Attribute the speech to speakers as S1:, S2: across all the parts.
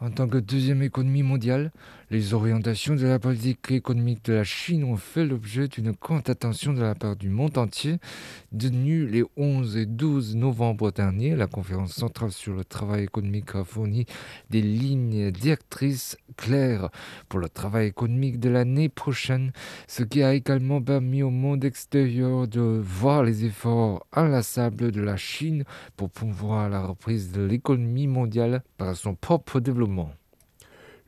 S1: En tant que deuxième économie mondiale, les orientations de la politique économique de la Chine ont fait l'objet d'une grande attention de la part du monde entier. Tenue les 11 et 12 novembre dernier, la conférence centrale sur le travail économique a fourni des lignes directrices claires pour le travail économique de l'année prochaine, ce qui a également permis au monde extérieur de voir les efforts inlassables de la Chine pour promouvoir la reprise de l'économie mondiale par son propre développement.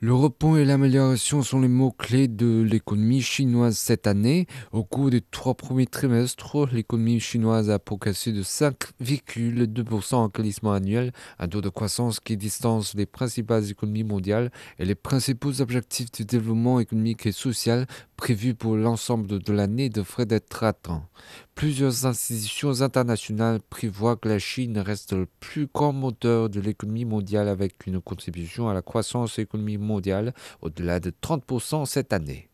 S1: Le repos et l'amélioration sont les mots-clés de l'économie chinoise cette année. Au cours des trois premiers trimestres, l'économie chinoise a progressé de 5,2% en glissement annuel, un taux de croissance qui distance les principales économies mondiales et les principaux objectifs du développement économique et social prévus pour l'ensemble de l'année devraient être atteints. Plusieurs institutions internationales prévoient que la Chine reste le plus grand moteur de l'économie mondiale avec une contribution à la croissance économique mondiale au-delà de 30% cette année.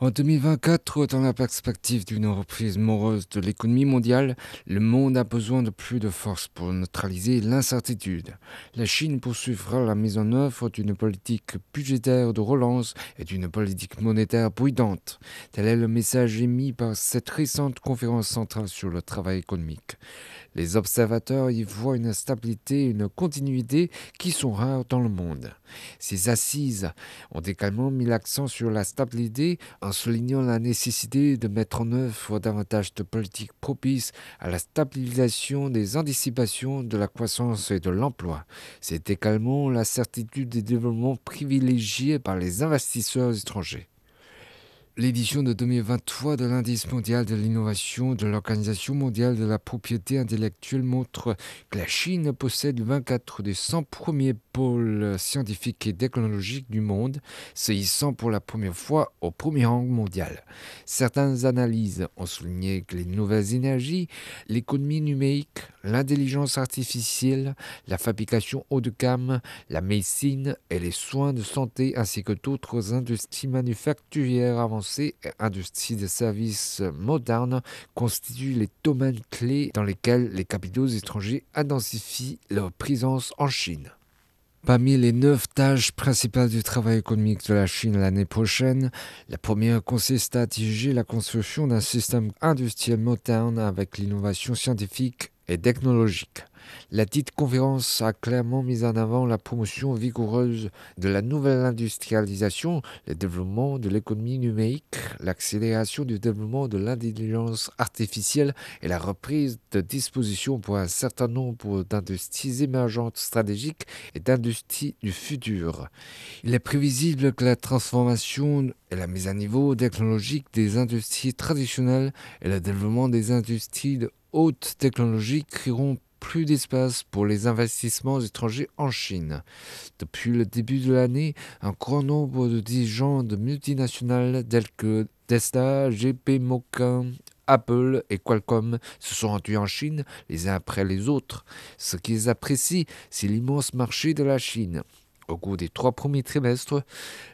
S1: En 2024, dans la perspective d'une reprise morose de l'économie mondiale, le monde a besoin de plus de force pour neutraliser l'incertitude. La Chine poursuivra la mise en œuvre d'une politique budgétaire de relance et d'une politique monétaire prudente. Tel est le message émis par cette récente conférence centrale sur le travail économique. Les observateurs y voient une stabilité et une continuité qui sont rares dans le monde. Ces assises ont également mis l'accent sur la stabilité en soulignant la nécessité de mettre en œuvre davantage de politiques propices à la stabilisation des anticipations de la croissance et de l'emploi. C'est également la certitude des développements privilégiés par les investisseurs étrangers. L'édition de 2023 de l'indice mondial de l'innovation de l'Organisation mondiale de la propriété intellectuelle montre que la Chine possède 24 des 100 premiers pôles scientifiques et technologiques du monde, se hissant pour la première fois au premier rang mondial. Certaines analyses ont souligné que les nouvelles énergies, l'économie numérique, l'intelligence artificielle, la fabrication haut de gamme, la médecine et les soins de santé ainsi que d'autres industries manufacturières avancées et industries de services modernes constituent les domaines clés dans lesquels les capitaux étrangers intensifient leur présence en Chine. Parmi les neuf tâches principales du travail économique de la Chine l'année prochaine, la première consiste à diriger la construction d'un système industriel moderne avec l'innovation scientifique et technologique. La dite conférence a clairement mis en avant la promotion vigoureuse de la nouvelle industrialisation, le développement de l'économie numérique, l'accélération du développement de l'intelligence artificielle et la reprise de dispositions pour un certain nombre d'industries émergentes stratégiques et d'industries du futur. Il est prévisible que la transformation et la mise à niveau technologique des industries traditionnelles et le développement des industries de haute technologie créeront plus d'espace pour les investissements étrangers en Chine. Depuis le début de l'année, un grand nombre de dirigeants de multinationales telles que Tesla, GP Apple et Qualcomm se sont rendus en Chine les uns après les autres. Ce qu'ils apprécient, c'est l'immense marché de la Chine. Au cours des trois premiers trimestres,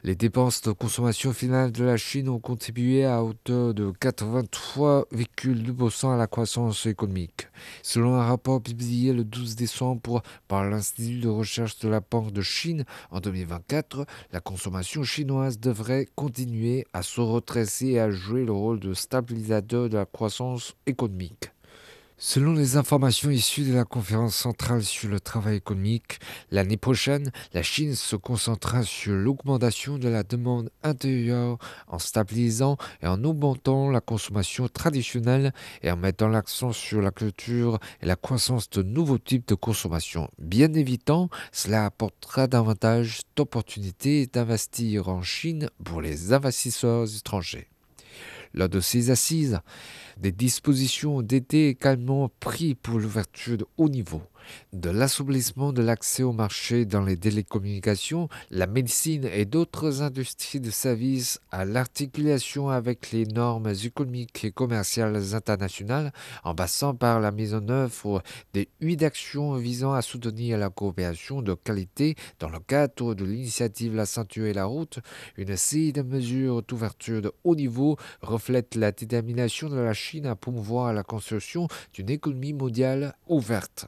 S1: les dépenses de consommation finale de la Chine ont contribué à hauteur de 83,2% à la croissance économique. Selon un rapport publié le 12 décembre par l'Institut de recherche de la Banque de Chine, en 2024, la consommation chinoise devrait continuer à se retracer et à jouer le rôle de stabilisateur de la croissance économique. Selon les informations issues de la conférence centrale sur le travail économique, l'année prochaine, la Chine se concentrera sur l'augmentation de la demande intérieure en stabilisant et en augmentant la consommation traditionnelle et en mettant l'accent sur la culture et la croissance de nouveaux types de consommation. Bien évitant, cela apportera davantage d'opportunités d'investir en Chine pour les investisseurs étrangers. Lors de ces assises, des dispositions ont été également prises pour l'ouverture de haut niveau. De l'assouplissement de l'accès au marché dans les télécommunications, la médecine et d'autres industries de services à l'articulation avec les normes économiques et commerciales internationales, en passant par la mise en œuvre des huit actions visant à soutenir la coopération de qualité dans le cadre de l'initiative La ceinture et la route, une série de mesures d'ouverture de haut niveau reflète la détermination de la Chine à promouvoir la construction d'une économie mondiale ouverte.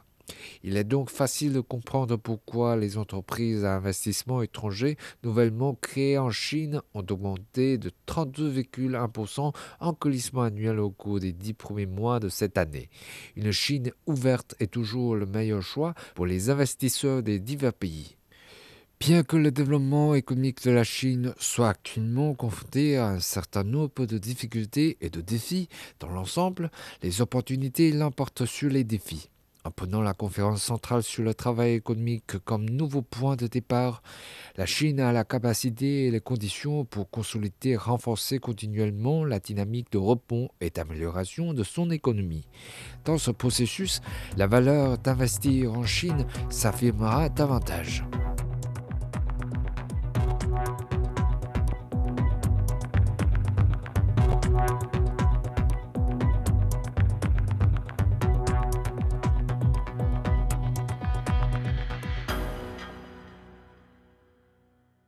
S1: Il est donc facile de comprendre pourquoi les entreprises à investissement étranger nouvellement créées en Chine ont augmenté de 32,1% en colissement annuel au cours des dix premiers mois de cette année. Une Chine ouverte est toujours le meilleur choix pour les investisseurs des divers pays. Bien que le développement économique de la Chine soit actuellement confronté à un certain nombre de difficultés et de défis dans l'ensemble, les opportunités l'emportent sur les défis. En prenant la conférence centrale sur le travail économique comme nouveau point de départ, la Chine a la capacité et les conditions pour consolider et renforcer continuellement la dynamique de rebond et d'amélioration de son économie. Dans ce processus, la valeur d'investir en Chine s'affirmera davantage.